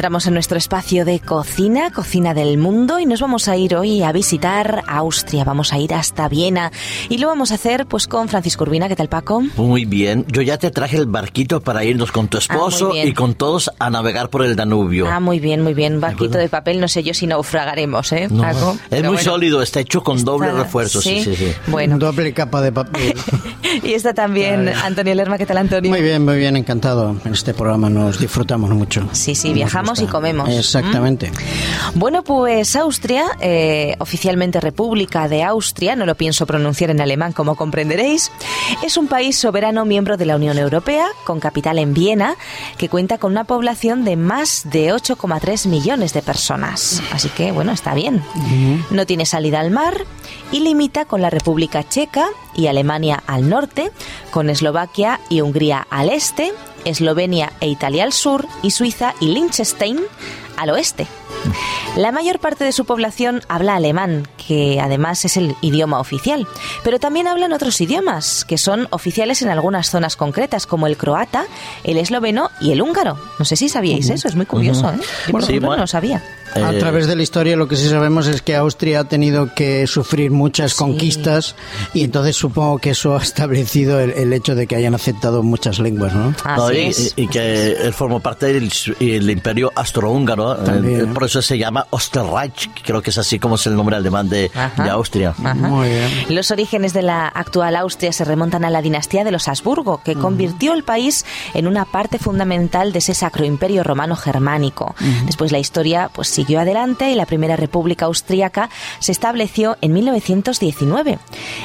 entramos en nuestro espacio de cocina, cocina del mundo, y nos vamos a ir hoy a visitar Austria. Vamos a ir hasta Viena y lo vamos a hacer pues con Francisco Urbina. ¿Qué tal, Paco? Muy bien. Yo ya te traje el barquito para irnos con tu Ah, esposo y con todos a navegar por el Danubio. Ah, muy bien, muy bien. Barquito de papel, no sé yo si naufragaremos, ¿eh, No, Paco? es Pero muy bueno. sólido, está hecho con doble Está- refuerzo. Sí, ¿sí? sí, sí. Bueno, Doble capa de papel. y está también Antonio Lerma. ¿Qué tal, Antonio? Muy bien, muy bien, encantado. En este programa nos disfrutamos mucho. Sí, sí, viajamos. Y comemos. Exactamente. Bueno, pues Austria, eh, oficialmente República de Austria, no lo pienso pronunciar en alemán como comprenderéis, es un país soberano miembro de la Unión Europea, con capital en Viena, que cuenta con una población de más de 8,3 millones de personas. Así que, bueno, está bien. No tiene salida al mar y limita con la República Checa y Alemania al norte, con Eslovaquia y Hungría al este, Eslovenia e Italia al sur y Suiza y Liechtenstein al oeste. La mayor parte de su población habla alemán, que además es el idioma oficial, pero también hablan otros idiomas, que son oficiales en algunas zonas concretas, como el croata, el esloveno y el húngaro. No sé si sabíais eso, es muy curioso, ¿eh? Yo, por Sí, bueno. no lo sabía. A Eh, través de la historia lo que sí sabemos es que Austria ha tenido que sufrir muchas conquistas y entonces supongo que eso ha establecido el, el hecho de que hayan aceptado muchas lenguas, ¿no? Así y, es. y que él formó parte del el imperio austrohúngaro, También. eh, por eso se llama Osterreich, que creo que es así como es el nombre alemán de, Ajá. de Austria. Ajá. Muy bien. Los orígenes de la actual Austria se remontan a la dinastía de los Habsburgo, que convirtió el país en una parte fundamental de ese sacro imperio romano germánico. Después la historia pues siguió adelante y la primera república austríaca se estableció en 1919.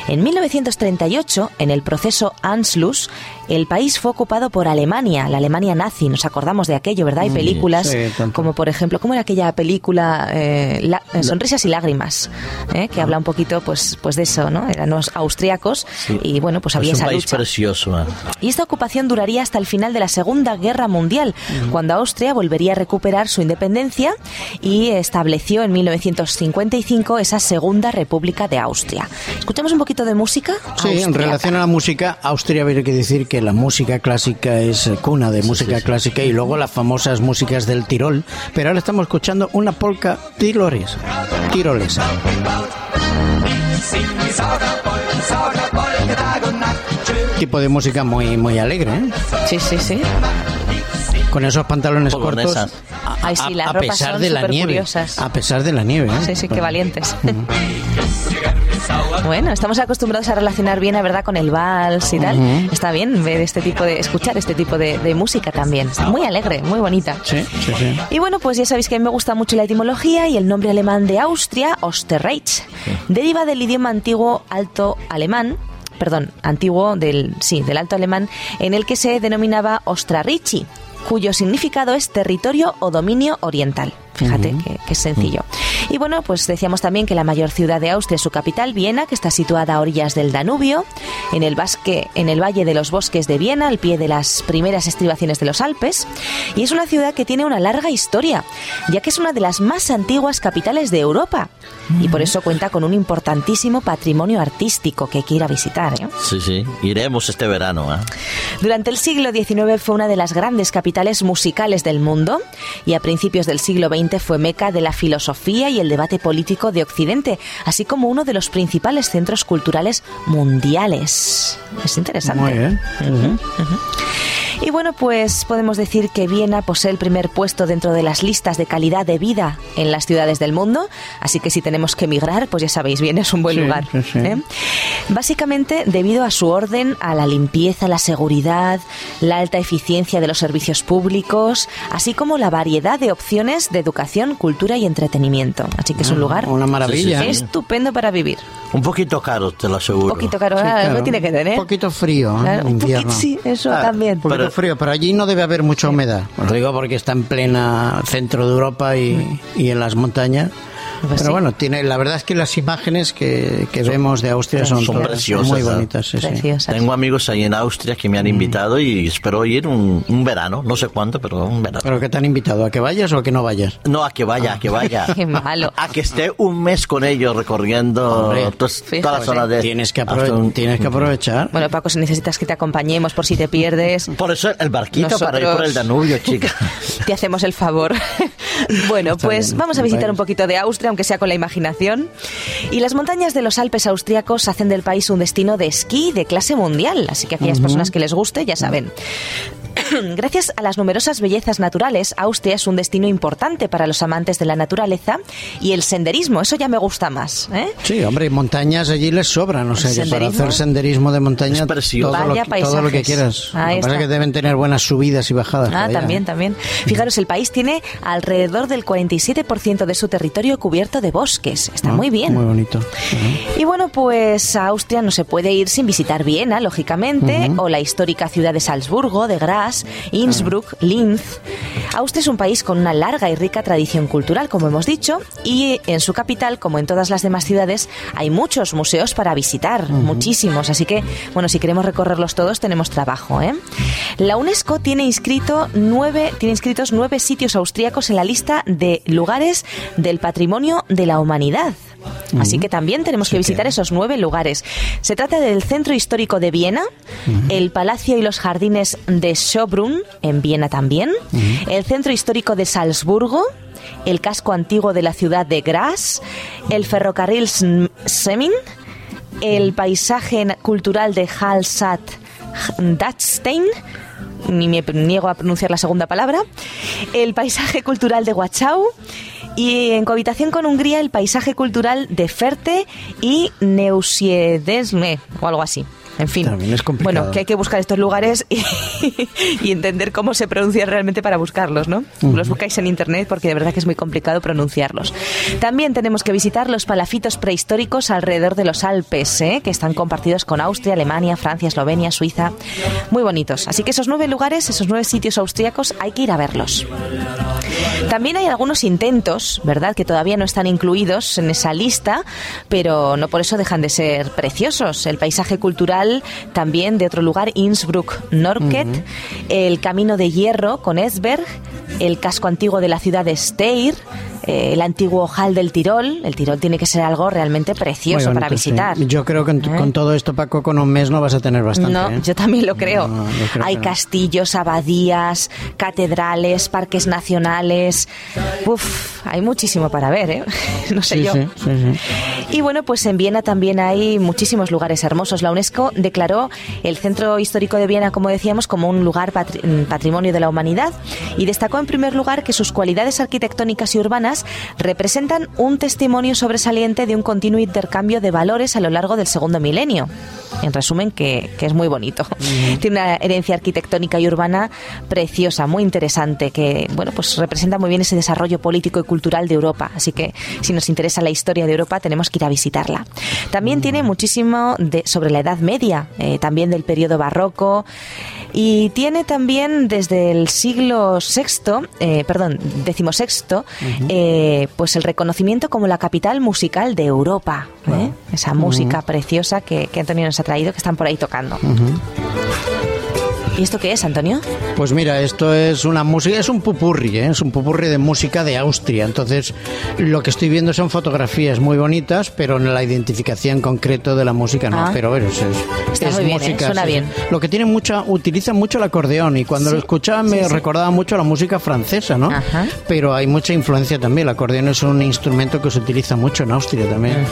En 1938, en el proceso Anschluss, el país fue ocupado por Alemania, la Alemania nazi. Nos acordamos de aquello, ¿verdad? Hay películas sí, como por ejemplo, ¿cómo era aquella película eh, La- eh, Sonrisas y lágrimas? eh, que habla un poquito pues pues de eso, ¿no? Eran los austriacos y bueno, pues había es un esa país lucha. precioso. eh. Y esta ocupación duraría hasta el final de la Segunda Guerra Mundial, cuando Austria volvería a recuperar su independencia y estableció en 1955 esa Segunda República de Austria. ¿Escuchamos un poquito de música? Sí, en relación a la música, Austria habría que decir que la música clásica es cuna de música clásica y luego las famosas músicas del Tirol, pero ahora estamos escuchando una polca tirolesa. tirolesa. Tipo de música muy muy alegre, ¿eh? Sí, sí, sí. Con esos pantalones cortos. A, Ay, sí, las a ropas pesar son de la nieve. supercuriosas. A pesar de la nieve, ¿eh? Sí, sí, qué valientes. Bueno, estamos acostumbrados a relacionar bien, la verdad, con el vals y tal. Está bien ver este tipo de, escuchar este tipo de, de música también. Muy alegre, muy bonita. Sí, sí, sí. Y bueno, pues ya sabéis que a mí me gusta mucho la etimología y el nombre alemán de Austria, Osterreich, deriva del idioma antiguo alto alemán, perdón, antiguo del, sí, del alto alemán, en el que se denominaba Ostrarichi, cuyo significado es territorio o dominio oriental. Fíjate que, que es sencillo. Y bueno, pues decíamos también que la mayor ciudad de Austria es su capital, Viena, que está situada a orillas del Danubio, en el, basque, en el valle de los bosques de Viena, al pie de las primeras estribaciones de los Alpes. Y es una ciudad que tiene una larga historia, ya que es una de las más antiguas capitales de Europa. Y por eso cuenta con un importantísimo patrimonio artístico que hay que ir a visitar. ¿eh? Sí, sí. Iremos este verano. ¿eh? Durante el siglo XIX fue una de las grandes capitales musicales del mundo y a principios del siglo XX fue meca de la filosofía y el debate político de Occidente, así como uno de los principales centros culturales mundiales. Es interesante. Muy bien. Y bueno, pues podemos decir que Viena posee el primer puesto dentro de las listas de calidad de vida en las ciudades del mundo, así que si tenemos que emigrar, pues ya sabéis, Viena es un buen Sí, lugar. sí, sí. ¿eh? Básicamente debido a su orden, a la limpieza, la seguridad, la alta eficiencia de los servicios públicos, así como la variedad de opciones de educación, cultura y entretenimiento. Así que es un lugar Una maravilla. Sí, sí, sí. estupendo para vivir. Un poquito caro, te lo aseguro. Un poquito caro, Sí, ah, claro. algo tiene que tener. Un poquito frío, ¿eh? Claro, en un invierno. poquito, sí, eso Ah, también. Pero- frío, pero allí no debe haber mucha humedad. Lo digo porque está en plena centro de Europa y, y en las montañas. Pues Pero sí. bueno, tiene, la verdad es que las imágenes que, que vemos de Austria son, son preciosas, muy ¿eh? bonitas. sí, sí. Preciosas. Tengo amigos ahí en Austria que me han invitado y espero ir un, un verano, no sé cuánto, pero un verano. ¿Pero que te han invitado? ¿A que vayas o a que no vayas? No, a que vaya, a que vaya. Qué malo. A que esté un mes con ellos recorriendo Hombre, tos- fijo, toda la zona de... Tienes que, un- tienes que aprovechar. Bueno, Paco, si necesitas que te acompañemos por si te pierdes, Por eso el barquito para ir por el Danubio, chica. te hacemos el favor. bueno, Está pues bien, vamos a visitar un poquito de Austria, aunque sea con la imaginación. Y las montañas de los Alpes austriacos hacen del país un destino de esquí de clase mundial, así que aquellas personas que les guste ya saben. Gracias a las numerosas bellezas naturales, Austria es un destino importante para los amantes de la naturaleza y el senderismo, eso ya me gusta más. ¿eh? Sí, hombre, montañas allí les sobran, o sea que para ¿Senderismo? hacer senderismo de montaña todo, lo, que- todo lo que quieras. Ahí lo que pasa es que deben tener buenas subidas y bajadas. Ah, por allá, también, también. Fijaros, el país tiene alrededor del 47% de su territorio cubierto de bosques. Está Ah, muy bien. Muy bonito. Y bueno, pues a Austria no se puede ir sin visitar Viena, lógicamente, o la histórica ciudad de Salzburgo, de Graz, Innsbruck, Linz. Austria es un país con una larga y rica tradición cultural, como hemos dicho, y en su capital, como en todas las demás ciudades, hay muchos museos para visitar, muchísimos. Así que, bueno, si queremos recorrerlos todos, tenemos trabajo. ¿eh? La UNESCO tiene, inscrito nueve, tiene inscritos nueve sitios austríacos en la lista de lugares del patrimonio de la humanidad. Así que también tenemos que visitar esos nueve lugares. Se trata del Centro Histórico de Viena, el Palacio y los Jardines de Schönbrunn, en Viena también, el Centro Histórico de Salzburgo, el casco antiguo de la ciudad de Graz, el ferrocarril Semin, el paisaje cultural de Hallstatt Dachstein, ni me niego a pronunciar la segunda palabra, el paisaje cultural de Wachau y en cohabitación con Hungría el paisaje cultural de Ferte y Neusiedesme o algo así. En fin, También es complicado. bueno, que hay que buscar estos lugares y, y entender cómo se pronuncian realmente para buscarlos, ¿no? Los buscáis en internet porque de verdad que es muy complicado pronunciarlos. También tenemos que visitar los palafitos prehistóricos alrededor de los Alpes, ¿eh? que están compartidos con Austria, Alemania, Francia, Eslovenia, Suiza. Muy bonitos. Así que esos nueve lugares, esos nueve sitios austríacos, hay que ir a verlos. También hay algunos intentos, ¿verdad?, que todavía no están incluidos en esa lista, pero no por eso dejan de ser preciosos. El paisaje cultural también de otro lugar, Innsbruck, Norket, el Camino de Hierro con Esberg, el casco antiguo de la ciudad de Steyr, eh, el antiguo Hall del Tirol. El Tirol tiene que ser algo realmente precioso para sí. visitar. Yo creo que con, ¿Eh? con todo esto, Paco, con un mes no vas a tener bastante. No, ¿eh? yo también lo creo. No, yo creo Hay castillos, abadías, catedrales, parques nacionales. Uf, hay muchísimo para ver, ¿eh? No sé Sí, yo. sí. Y bueno, pues en Viena también hay muchísimos lugares hermosos. La UNESCO declaró el Centro Histórico de Viena, como decíamos, como un lugar patri- mm, patrimonio de la humanidad y destacó en primer lugar que sus cualidades arquitectónicas y urbanas representan un testimonio sobresaliente de un continuo intercambio de valores a lo largo del segundo milenio. En resumen, que, que es muy bonito. Tiene una herencia arquitectónica y urbana preciosa, muy interesante, que bueno, pues representa muy bien ese desarrollo político y cultural de Europa. Así que si nos interesa la historia de Europa, tenemos que ir a visitarla. También tiene muchísimo de, sobre la Edad Media, eh, también del periodo barroco, y tiene también desde el siglo VI, eh, perdón, decimosexto, eh, pues el reconocimiento como la capital musical de Europa. ¿eh? Esa música preciosa que, que Antonio nos ha traído, que están por ahí tocando. ¿Y esto qué es, Antonio? Pues mira, esto es una música, es un pupurri, ¿eh? es un pupurri de música de Austria. Entonces, lo que estoy viendo son fotografías muy bonitas, pero en la identificación concreto de la música no. Ah. Pero bueno, es, es- Está es muy bien, ¿eh? música. Suena bien. Lo que tiene mucha, utiliza mucho el acordeón y cuando Sí, lo escuchaba me sí, sí. recordaba mucho a la música francesa, ¿no? Ajá. Pero hay mucha influencia también. El acordeón es un instrumento que se utiliza mucho en Austria también.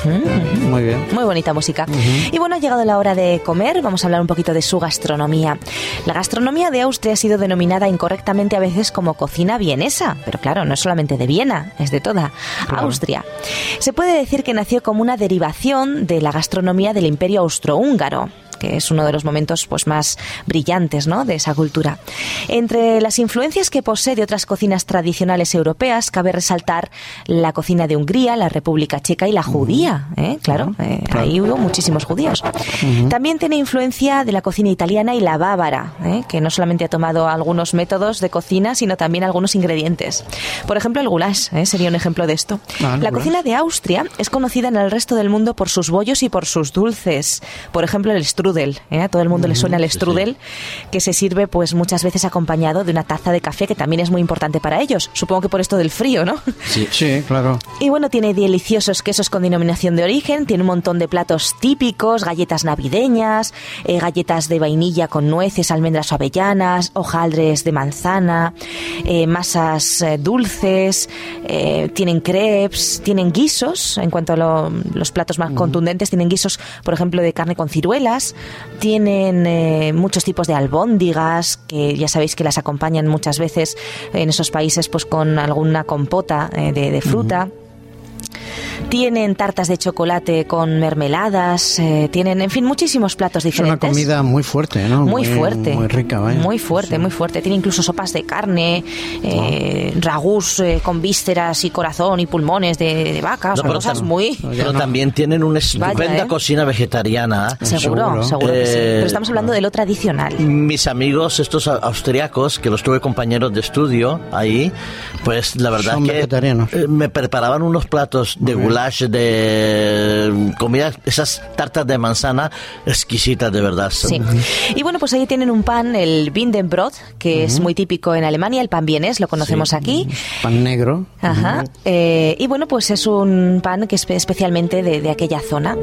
Muy bien. Muy bonita música. Y bueno, ha llegado la hora de comer. Vamos a hablar un poquito de su gastronomía. La gastronomía de Austria ha sido denominada incorrectamente a veces como cocina vienesa, pero claro, no es solamente de Viena, es de toda Austria. Se puede decir que nació como una derivación de la gastronomía del Imperio Austrohúngaro. Que es uno de los momentos pues más brillantes, ¿no? de esa cultura. Entre las influencias que posee de otras cocinas tradicionales europeas cabe resaltar la cocina de Hungría, la República Checa y la judía, ¿eh? claro, eh, ahí hubo muchísimos judíos. También tiene influencia de la cocina italiana y la bávara, ¿eh? que no solamente ha tomado algunos métodos de cocina, sino también algunos ingredientes. Por ejemplo, el goulash ¿eh? sería un ejemplo de esto. Ah, la cocina de Austria es conocida en el resto del mundo por sus bollos y por sus dulces. Por ejemplo, el strudel. ¿eh? A todo el mundo le suena el strudel, que se sirve pues muchas veces acompañado de una taza de café, que también es muy importante para ellos. Supongo que por esto del frío, ¿no? Sí. Sí, claro. Y bueno, tiene deliciosos quesos con denominación de origen, tiene un montón de platos típicos, galletas navideñas, eh, galletas de vainilla con nueces, almendras o avellanas, hojaldres de manzana, eh, masas eh, dulces, eh, tienen crepes, tienen guisos, en cuanto a lo- los platos más contundentes, tienen guisos, por ejemplo, de carne con ciruelas, tienen eh, muchos tipos de albóndigas, que ya sabéis que las acompañan muchas veces en esos países pues con alguna compota eh, de, de fruta. Tienen tartas de chocolate con mermeladas, eh, tienen, en fin, muchísimos platos Es una diferentes. comida muy fuerte, ¿no? Muy fuerte. Muy rica, vaya. Muy fuerte, muy fuerte. Tiene incluso sopas de carne, eh, ragús eh, con vísceras y corazón y pulmones de, de vaca. o No, sea, pero cosas muy... Pero también tienen una estupenda Vaya, ¿eh? cocina vegetariana. Seguro, seguro. seguro, que sí. Eh, Pero estamos hablando de lo tradicional. Mis amigos, estos au- austriacos, que los tuve compañeros de estudio ahí, pues la verdad Son que vegetarianos. eh, me preparaban unos platos de goulash, de comida, esas tartas de manzana exquisitas de verdad. Sí. Y bueno, pues ahí tienen un pan, el Bindenbrot, que es muy típico en Alemania, el pan vienés, lo conocemos aquí. Pan negro. Ajá. Eh, y bueno, pues es un pan que es espe- especialmente de, de aquella zona.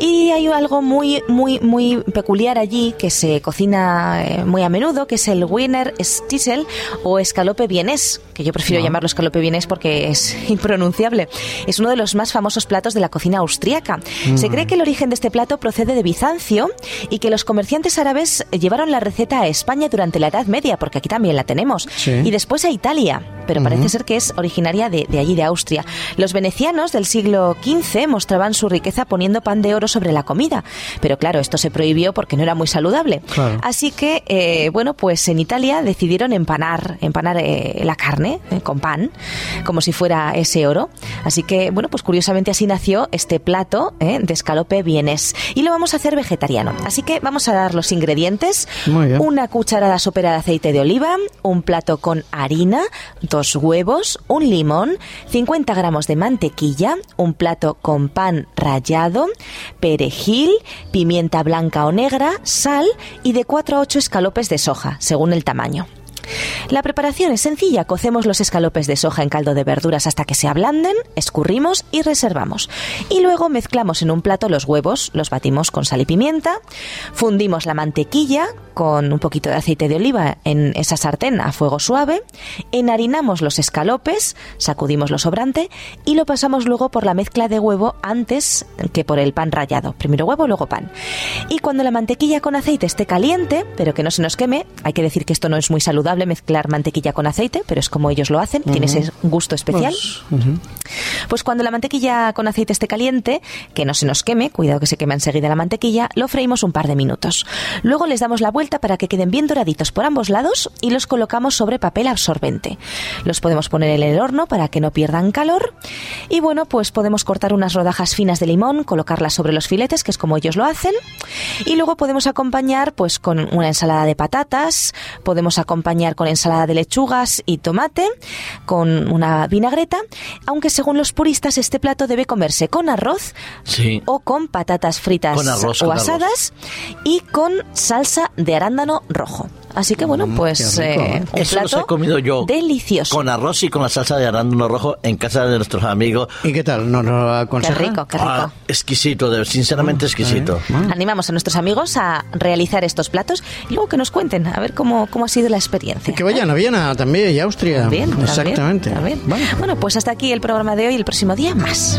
Y hay algo muy, muy, muy peculiar allí que se cocina eh, muy a menudo, que es el Wiener Stiesel o escalope vienés, que yo prefiero llamarlo escalope vienés porque es impronunciable. Es uno de los más famosos platos de la cocina austríaca. Se cree que el origen de este plato procede de Bizancio y que los comerciantes árabes llevaron la receta a España durante la Edad Media, porque aquí también la tenemos, Sí. y después a Italia, pero parece ser que es originaria de, de allí, de Austria. Los venecianos del siglo XV mostraban su riqueza poniendo pan de oro sobre la comida, pero claro, esto se prohibió porque no era muy saludable. Claro. Así que, eh, bueno, pues en Italia decidieron empanar, empanar eh, la carne eh, con pan, como si fuera ese oro. Así que, bueno, pues curiosamente así nació este plato eh, de escalope vienes. Y lo vamos a hacer vegetariano. Así que vamos a dar los ingredientes. Muy bien. Una cucharada sopera de aceite de oliva, un plato con harina, dos huevos, un limón, 50 gramos de mantequilla, un plato con pan rallado, perejil, pimienta blanca o negra, sal y de 4 a 8 escalopes de soja, según el tamaño. La preparación es sencilla. Cocemos los escalopes de soja en caldo de verduras hasta que se ablanden, escurrimos y reservamos. Y luego mezclamos en un plato los huevos, los batimos con sal y pimienta, fundimos la mantequilla con un poquito de aceite de oliva en esa sartén a fuego suave, enharinamos los escalopes, sacudimos lo sobrante y lo pasamos luego por la mezcla de huevo antes que por el pan rallado. Primero huevo, luego pan. Y cuando la mantequilla con aceite esté caliente, pero que no se nos queme, hay que decir que esto no es muy saludable mezclar mantequilla con aceite, pero es como ellos lo hacen, tiene ese gusto especial. Pues cuando la mantequilla con aceite esté caliente, que no se nos queme, cuidado que se quema enseguida la mantequilla, lo freímos un par de minutos. Luego les damos la vuelta para que queden bien doraditos por ambos lados y los colocamos sobre papel absorbente. Los podemos poner en el horno para que no pierdan calor. Y bueno, pues podemos cortar unas rodajas finas de limón, colocarlas sobre los filetes, que es como ellos lo hacen. Y luego podemos acompañar pues con una ensalada de patatas, podemos acompañar con ensalada de lechugas y tomate, con una vinagreta, aunque según los puristas este plato debe comerse con arroz Sí. o con patatas fritas Con arroz, o con arroz. asadas y con salsa de arándano rojo. Así que bueno, Mm, pues qué rico, eh, un Eso los plato he comido yo. delicioso. Con arroz y con la salsa de arándano rojo en casa de nuestros amigos. ¿Y qué tal? ¿Nos lo Qué aconseja? rico, qué rico. Ah, exquisito, de- sinceramente exquisito. Ah. Animamos a nuestros amigos a realizar estos platos y luego que nos cuenten a ver cómo, cómo ha sido la experiencia. Y que vayan a Viena también y a Austria. Bien, también, Exactamente. también. Vale. Bueno, pues hasta aquí el programa de hoy. El próximo día más.